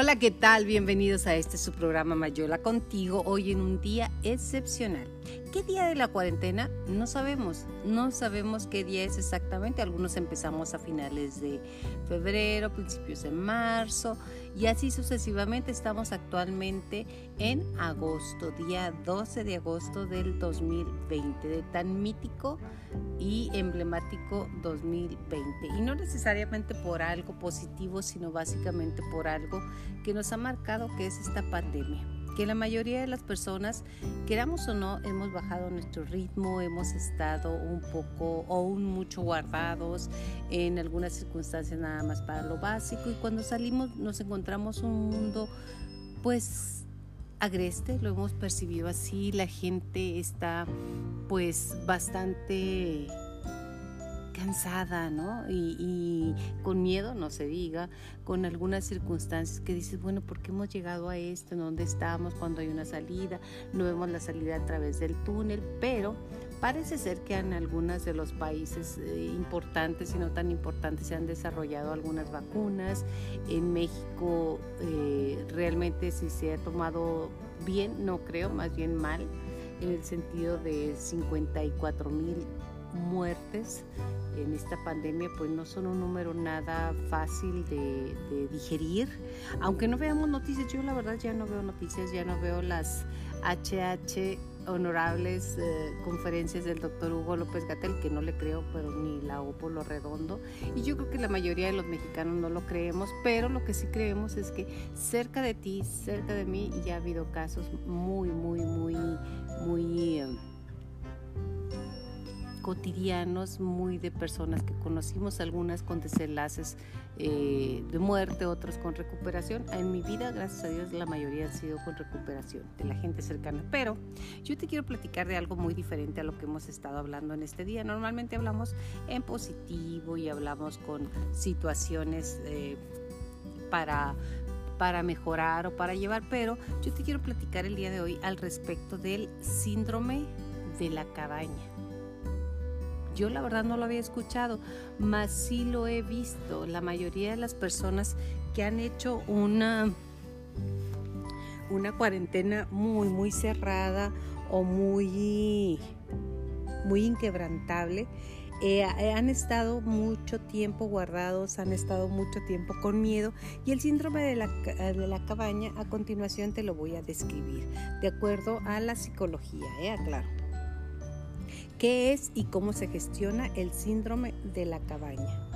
Hola, ¿qué tal? Bienvenidos a este su programa Mayola contigo, hoy en un día excepcional. ¿Qué día de la cuarentena? No sabemos, no sabemos qué día es exactamente. Algunos empezamos a finales de febrero, principios de marzo y así sucesivamente. Estamos actualmente en agosto, día 12 de agosto del 2020, de tan mítico y emblemático 2020. Y no necesariamente por algo positivo, sino básicamente por algo que nos ha marcado que es esta pandemia que la mayoría de las personas, queramos o no, hemos bajado nuestro ritmo, hemos estado un poco o un mucho guardados en algunas circunstancias nada más para lo básico y cuando salimos nos encontramos un mundo pues agreste, lo hemos percibido así, la gente está pues bastante cansada, ¿no? Y, con miedo, no se diga, con algunas circunstancias que dices, bueno, ¿por qué hemos llegado a esto? ¿En dónde estamos? Cuando hay una salida, no vemos la salida a través del túnel, pero parece ser que en algunos de los países eh, importantes y no tan importantes se han desarrollado algunas vacunas. En México eh, realmente si se ha tomado bien, no creo, más bien mal, en el sentido de 54 mil muertes en esta pandemia pues no son un número nada fácil de, digerir. Aunque no veamos noticias, yo la verdad ya no veo noticias, ya no veo las HH honorables eh, conferencias del doctor Hugo López Gatel, que no le creo, pero ni la O por lo redondo. Y yo creo que la mayoría de los mexicanos no lo creemos, pero lo que sí creemos es que cerca de ti, cerca de mí, ya ha habido casos muy, muy, muy, muy... Eh, cotidianos, muy de personas que conocimos, algunas con desenlaces eh, de muerte, otras con recuperación. En mi vida, gracias a Dios, la mayoría han sido con recuperación de la gente cercana. Pero yo te quiero platicar de algo muy diferente a lo que hemos estado hablando en este día. Normalmente hablamos en positivo y hablamos con situaciones eh, para para mejorar o para llevar, pero yo te quiero platicar el día de hoy al respecto del síndrome de la cabaña. Yo la verdad no lo había escuchado, mas sí lo he visto. La mayoría de las personas que han hecho una, una cuarentena muy, muy cerrada o muy, muy inquebrantable, eh, eh, han estado mucho tiempo guardados, han estado mucho tiempo con miedo y el síndrome de la, de la cabaña a continuación te lo voy a describir de acuerdo a la psicología, ¿eh? aclaro. ¿Qué es y cómo se gestiona el síndrome de la cabaña?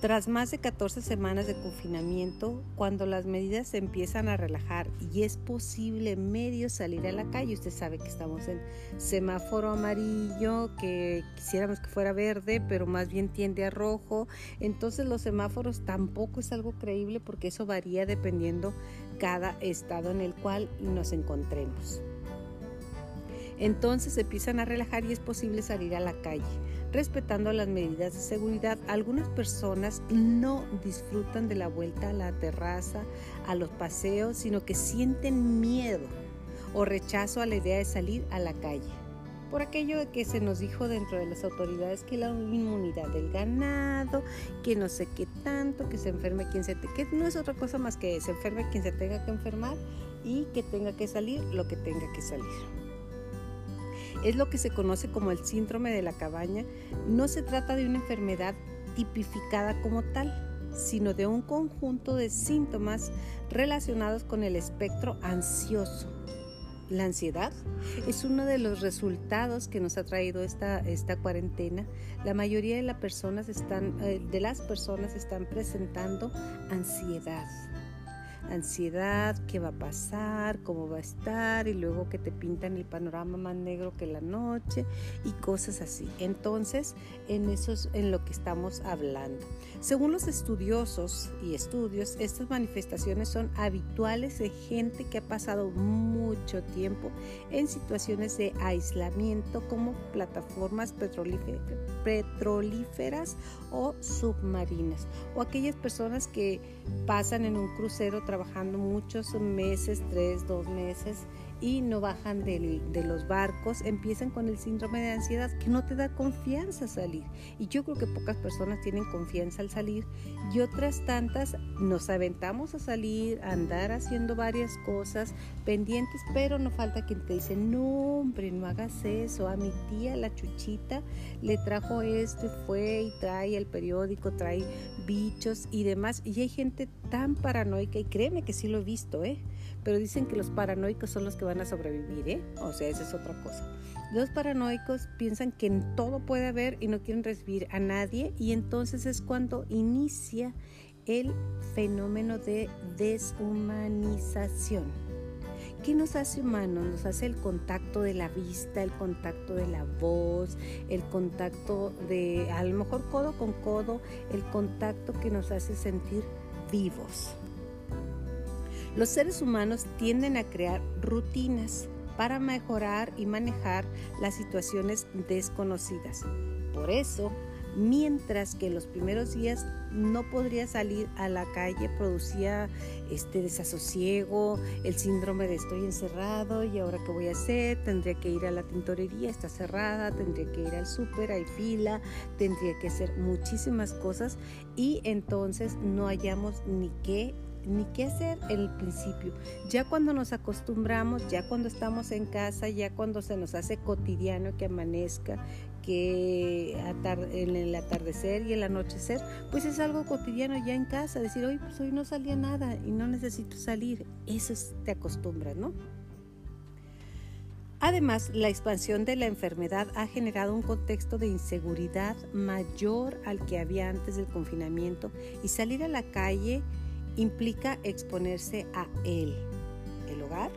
Tras más de 14 semanas de confinamiento, cuando las medidas se empiezan a relajar y es posible medio salir a la calle, usted sabe que estamos en semáforo amarillo, que quisiéramos que fuera verde, pero más bien tiende a rojo, entonces los semáforos tampoco es algo creíble porque eso varía dependiendo cada estado en el cual nos encontremos. Entonces se empiezan a relajar y es posible salir a la calle. Respetando las medidas de seguridad, algunas personas no disfrutan de la vuelta a la terraza, a los paseos, sino que sienten miedo o rechazo a la idea de salir a la calle. Por aquello de que se nos dijo dentro de las autoridades que la inmunidad del ganado, que no sé qué tanto, que se enferme quien se te, que no es otra cosa más que se enferme quien se tenga que enfermar y que tenga que salir lo que tenga que salir. Es lo que se conoce como el síndrome de la cabaña. No se trata de una enfermedad tipificada como tal, sino de un conjunto de síntomas relacionados con el espectro ansioso. La ansiedad es uno de los resultados que nos ha traído esta, esta cuarentena. La mayoría de, eh, de las personas están presentando ansiedad ansiedad, qué va a pasar, cómo va a estar y luego que te pintan el panorama más negro que la noche y cosas así. Entonces, en eso es en lo que estamos hablando. Según los estudiosos y estudios, estas manifestaciones son habituales de gente que ha pasado mucho tiempo en situaciones de aislamiento como plataformas petrolíferas o submarinas o aquellas personas que pasan en un crucero trabajando muchos meses, tres, dos meses y no bajan de los barcos, empiezan con el síndrome de ansiedad que no te da confianza salir. Y yo creo que pocas personas tienen confianza al salir y otras tantas nos aventamos a salir, a andar haciendo varias cosas pendientes, pero no falta quien te dice, no hombre, no hagas eso. A mi tía, la chuchita, le trajo esto y fue y trae el periódico, trae bichos y demás. Y hay gente tan paranoica y créeme que sí lo he visto, ¿eh? pero dicen que los paranoicos son los que van a sobrevivir, ¿eh? O sea, esa es otra cosa. Los paranoicos piensan que en todo puede haber y no quieren recibir a nadie y entonces es cuando inicia el fenómeno de deshumanización. ¿Qué nos hace humanos? Nos hace el contacto de la vista, el contacto de la voz, el contacto de, a lo mejor codo con codo, el contacto que nos hace sentir vivos. Los seres humanos tienden a crear rutinas para mejorar y manejar las situaciones desconocidas. Por eso, mientras que en los primeros días no podría salir a la calle, producía este desasosiego, el síndrome de estoy encerrado y ahora qué voy a hacer, tendría que ir a la tintorería, está cerrada, tendría que ir al súper, hay fila, tendría que hacer muchísimas cosas y entonces no hallamos ni qué ni qué hacer en el principio. Ya cuando nos acostumbramos, ya cuando estamos en casa, ya cuando se nos hace cotidiano que amanezca, que en el atardecer y el anochecer, pues es algo cotidiano ya en casa. Decir, hoy, pues hoy no salía nada y no necesito salir. Eso te acostumbras, ¿no? Además, la expansión de la enfermedad ha generado un contexto de inseguridad mayor al que había antes del confinamiento y salir a la calle implica exponerse a él. El hogar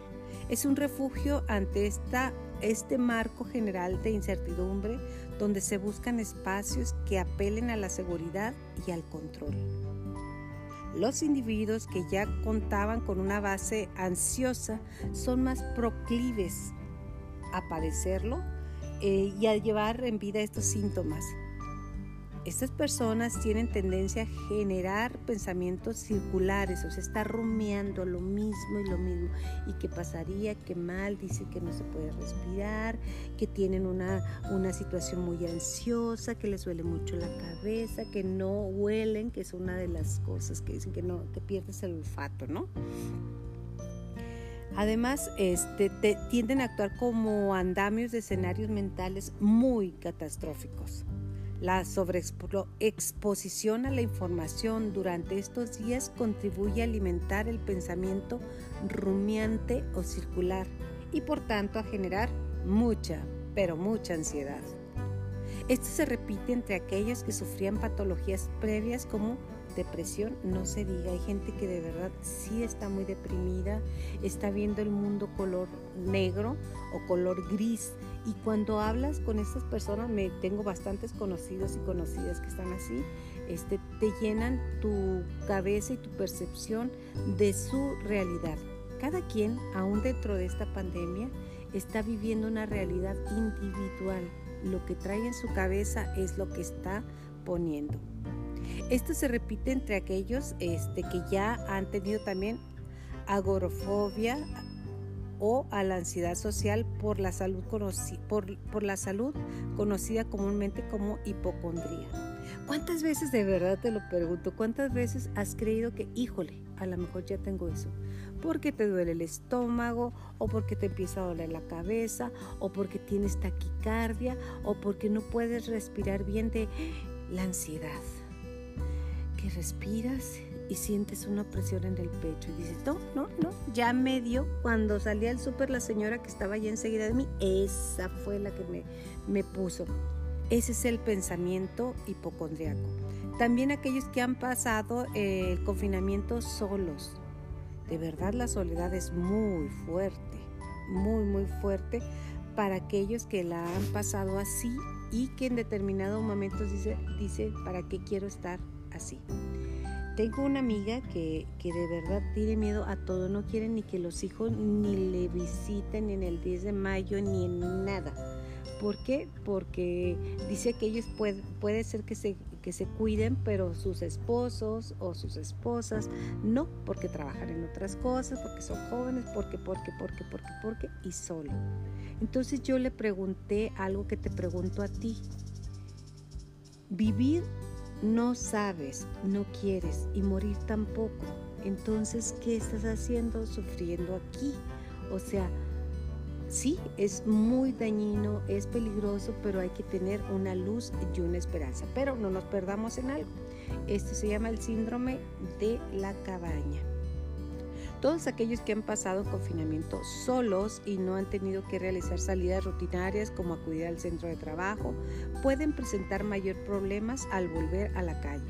es un refugio ante esta, este marco general de incertidumbre donde se buscan espacios que apelen a la seguridad y al control. Los individuos que ya contaban con una base ansiosa son más proclives a padecerlo eh, y a llevar en vida estos síntomas. Estas personas tienen tendencia a generar pensamientos circulares, o sea, está rumiando lo mismo y lo mismo. ¿Y qué pasaría? ¿Qué mal? Dice que no se puede respirar, que tienen una, una situación muy ansiosa, que les duele mucho la cabeza, que no huelen, que es una de las cosas que dicen que no, que pierdes el olfato, ¿no? Además, este, tienden a actuar como andamios de escenarios mentales muy catastróficos. La sobreexposición a la información durante estos días contribuye a alimentar el pensamiento rumiante o circular y por tanto a generar mucha, pero mucha ansiedad. Esto se repite entre aquellos que sufrían patologías previas como depresión, no se diga, hay gente que de verdad sí está muy deprimida, está viendo el mundo color negro o color gris y cuando hablas con estas personas, me tengo bastantes conocidos y conocidas que están así, este, te llenan tu cabeza y tu percepción de su realidad. Cada quien, aún dentro de esta pandemia, está viviendo una realidad individual. Lo que trae en su cabeza es lo que está poniendo. Esto se repite entre aquellos este, que ya han tenido también agorofobia o a la ansiedad social por la salud, por, la salud conocida comúnmente como hipocondría. ¿Cuántas veces de verdad te lo pregunto? ¿Cuántas veces has creído que, híjole, a lo mejor ya tengo eso? Porque te duele el estómago, o porque te empieza a doler la cabeza, o porque tienes taquicardia, o porque no puedes respirar bien de la ansiedad respiras y sientes una presión en el pecho y dices, no, no, no, ya me dio. Cuando salí al súper la señora que estaba allá enseguida de mí, esa fue la que me, me puso. Ese es el pensamiento hipocondriaco. También aquellos que han pasado el confinamiento solos. De verdad la soledad es muy fuerte, muy, muy fuerte para aquellos que la han pasado así y que en determinados momentos dice, dice, ¿para qué quiero estar así. Tengo una amiga que, de verdad tiene miedo a todo, no quiere ni que los hijos ni le visiten ni en el 10 de mayo ni en nada, ¿Por qué? Porque dice que ellos puede, puede ser que se, que se cuiden, pero sus esposos o sus esposas no, porque trabajan en otras cosas, porque son jóvenes, porque, porque, porque, porque, porque, y solo. Entonces yo le pregunté algo que te pregunto a ti. Vivir no sabes, no quieres y morir tampoco. Entonces, ¿qué estás haciendo sufriendo aquí? O sea, sí, es muy dañino, es peligroso, pero hay que tener una luz y una esperanza. Pero no nos perdamos en algo. Esto se llama el síndrome de la cabaña. Todos aquellos que han pasado confinamiento solos y no han tenido que realizar salidas rutinarias como acudir al centro de trabajo pueden presentar mayor problemas al volver a la calle.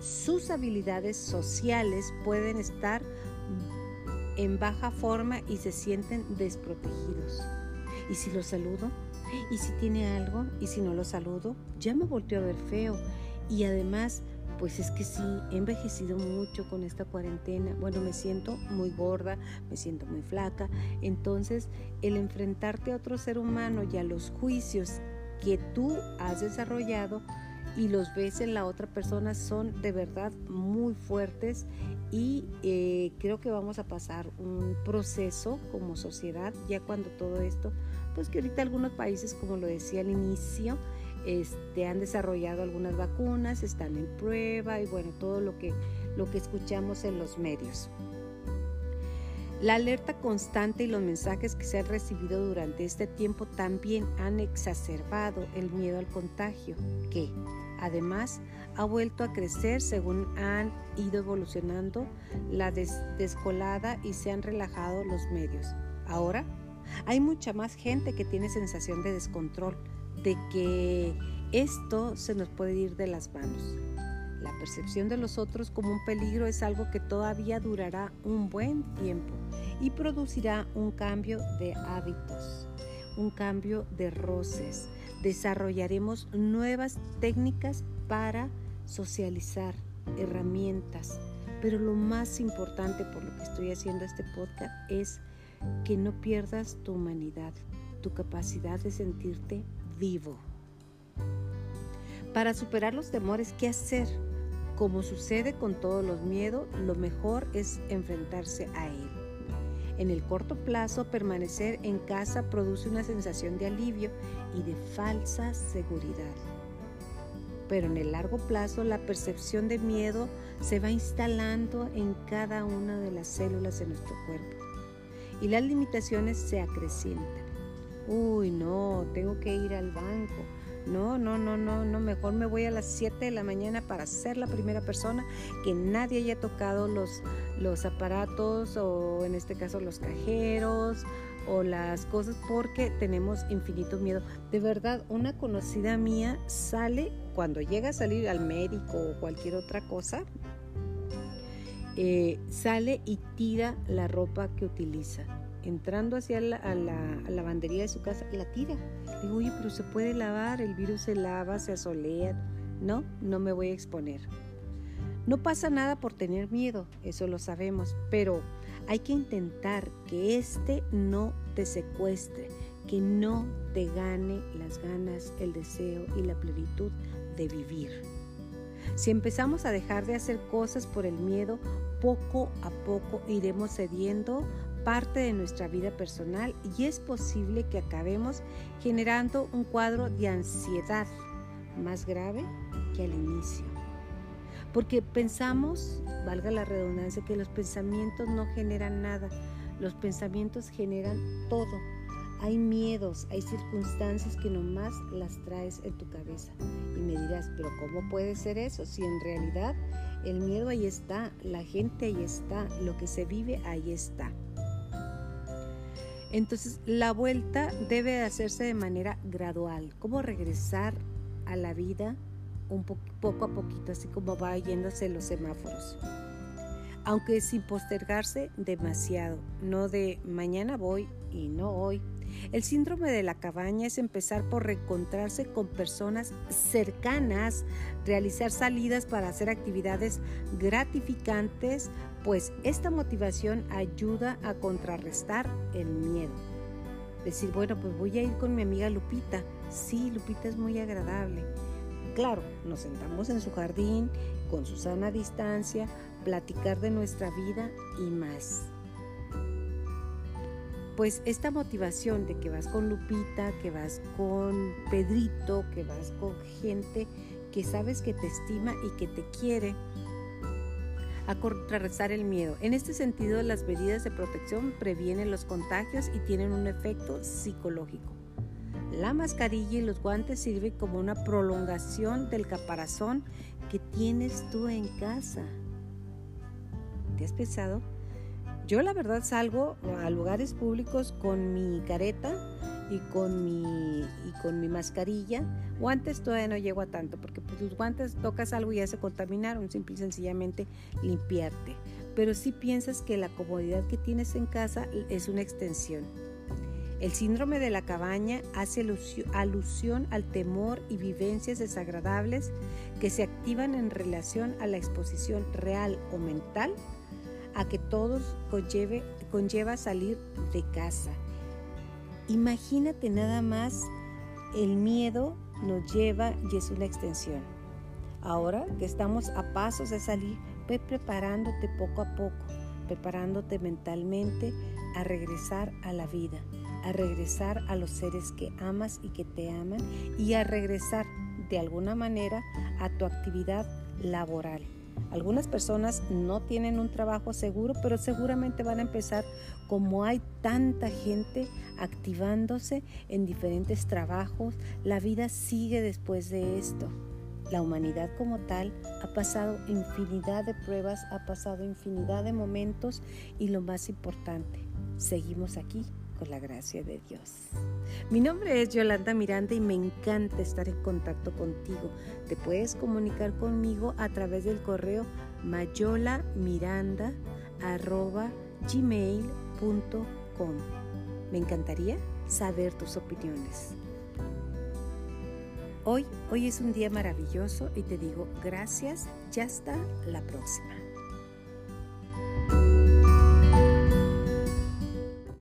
Sus habilidades sociales pueden estar en baja forma y se sienten desprotegidos. ¿Y si lo saludo? ¿Y si tiene algo? ¿Y si no lo saludo? Ya me volteó a ver feo. Y además pues es que sí, he envejecido mucho con esta cuarentena. Bueno, me siento muy gorda, me siento muy flaca. Entonces, el enfrentarte a otro ser humano y a los juicios que tú has desarrollado y los ves en la otra persona son de verdad muy fuertes y eh, creo que vamos a pasar un proceso como sociedad ya cuando todo esto, pues que ahorita algunos países, como lo decía al inicio, este, han desarrollado algunas vacunas, están en prueba y bueno, todo lo que, lo que escuchamos en los medios. La alerta constante y los mensajes que se han recibido durante este tiempo también han exacerbado el miedo al contagio, que además ha vuelto a crecer según han ido evolucionando la descolada y se han relajado los medios. Ahora hay mucha más gente que tiene sensación de descontrol, de que esto se nos puede ir de las manos. La percepción de los otros como un peligro es algo que todavía durará un buen tiempo y producirá un cambio de hábitos, un cambio de roces. Desarrollaremos nuevas técnicas para socializar, herramientas, pero lo más importante por lo que estoy haciendo este podcast es que no pierdas tu humanidad, tu capacidad de sentirte vivo. Para superar los temores, ¿qué hacer? Como sucede con todos los miedos, lo mejor es enfrentarse a él. En el corto plazo, permanecer en casa produce una sensación de alivio y de falsa seguridad. Pero en el largo plazo, la percepción de miedo se va instalando en cada una de las células de nuestro cuerpo y las limitaciones se acrecientan uy, no, tengo que ir al banco. No, no, no, no, no, mejor me voy a las 7 de la mañana para ser la primera persona que nadie haya tocado los, los aparatos o en este caso los cajeros o las cosas porque tenemos infinito miedo. De verdad, una conocida mía sale cuando llega a salir al médico o cualquier otra cosa, eh, sale y tira la ropa que utiliza entrando hacia la, la, lavandería de su casa, la tira. Digo, oye, pero se puede lavar, el virus se lava, se asolea. No, no me voy a exponer. No pasa nada por tener miedo, eso lo sabemos, pero hay que intentar que este no te secuestre, que no te gane las ganas, el deseo y la plenitud de vivir. Si empezamos a dejar de hacer cosas por el miedo, poco a poco iremos cediendo parte de nuestra vida personal y es posible que acabemos generando un cuadro de ansiedad más grave que al inicio. Porque pensamos, valga la redundancia, que los pensamientos no generan nada, los pensamientos generan todo. Hay miedos, hay circunstancias que nomás las traes en tu cabeza. Y me dirás, pero ¿cómo puede ser eso? Si en realidad el miedo ahí está, la gente ahí está, lo que se vive ahí está. Entonces, la vuelta debe hacerse de manera gradual, como regresar a la vida un poco a poquito, así como va yéndose los semáforos. Aunque sin postergarse demasiado, no de mañana voy y no hoy. El síndrome de la cabaña es empezar por reencontrarse con personas cercanas, realizar salidas para hacer actividades gratificantes, pues esta motivación ayuda a contrarrestar el miedo. Decir, bueno, pues voy a ir con mi amiga Lupita, Sí, Lupita es muy agradable. Claro, nos sentamos en su jardín con su sana distancia, platicar de nuestra vida y más. Pues esta motivación de que vas con Lupita, que vas con Pedrito, que vas con gente que sabes que te estima y que te quiere, a contrarrestar el miedo. En este sentido, las medidas de protección previenen los contagios y tienen un efecto psicológico. La mascarilla y los guantes sirven como una prolongación del caparazón que tienes tú en casa. ¿Te has pensado? Yo la verdad salgo a lugares públicos con mi careta y con mi, y con mi mascarilla. Guantes todavía no llego a tanto porque pues, los guantes tocas algo y ya se contaminaron, simple y sencillamente limpiarte. Pero si piensas que la comodidad que tienes en casa es una extensión. El síndrome de la cabaña hace alusión al temor y vivencias desagradables que se activan en relación a la exposición real o mental a que todos conlleve, conlleva salir de casa. Imagínate nada más, el miedo nos lleva y es una extensión. Ahora que estamos a pasos de salir, ve preparándote poco a poco, preparándote mentalmente a regresar a la vida a regresar a los seres que amas y que te aman y a regresar de alguna manera a tu actividad laboral. Algunas personas no tienen un trabajo seguro, pero seguramente van a empezar como hay tanta gente activándose en diferentes trabajos. La vida sigue después de esto. La humanidad como tal ha pasado infinidad de pruebas, ha pasado infinidad de momentos y lo más importante, seguimos aquí con la gracia de Dios. Mi nombre es Yolanda Miranda y me encanta estar en contacto contigo. Te puedes comunicar conmigo a través del correo mayolamiranda.gmail.com. Me encantaría saber tus opiniones. Hoy, hoy es un día maravilloso y te digo gracias y hasta la próxima.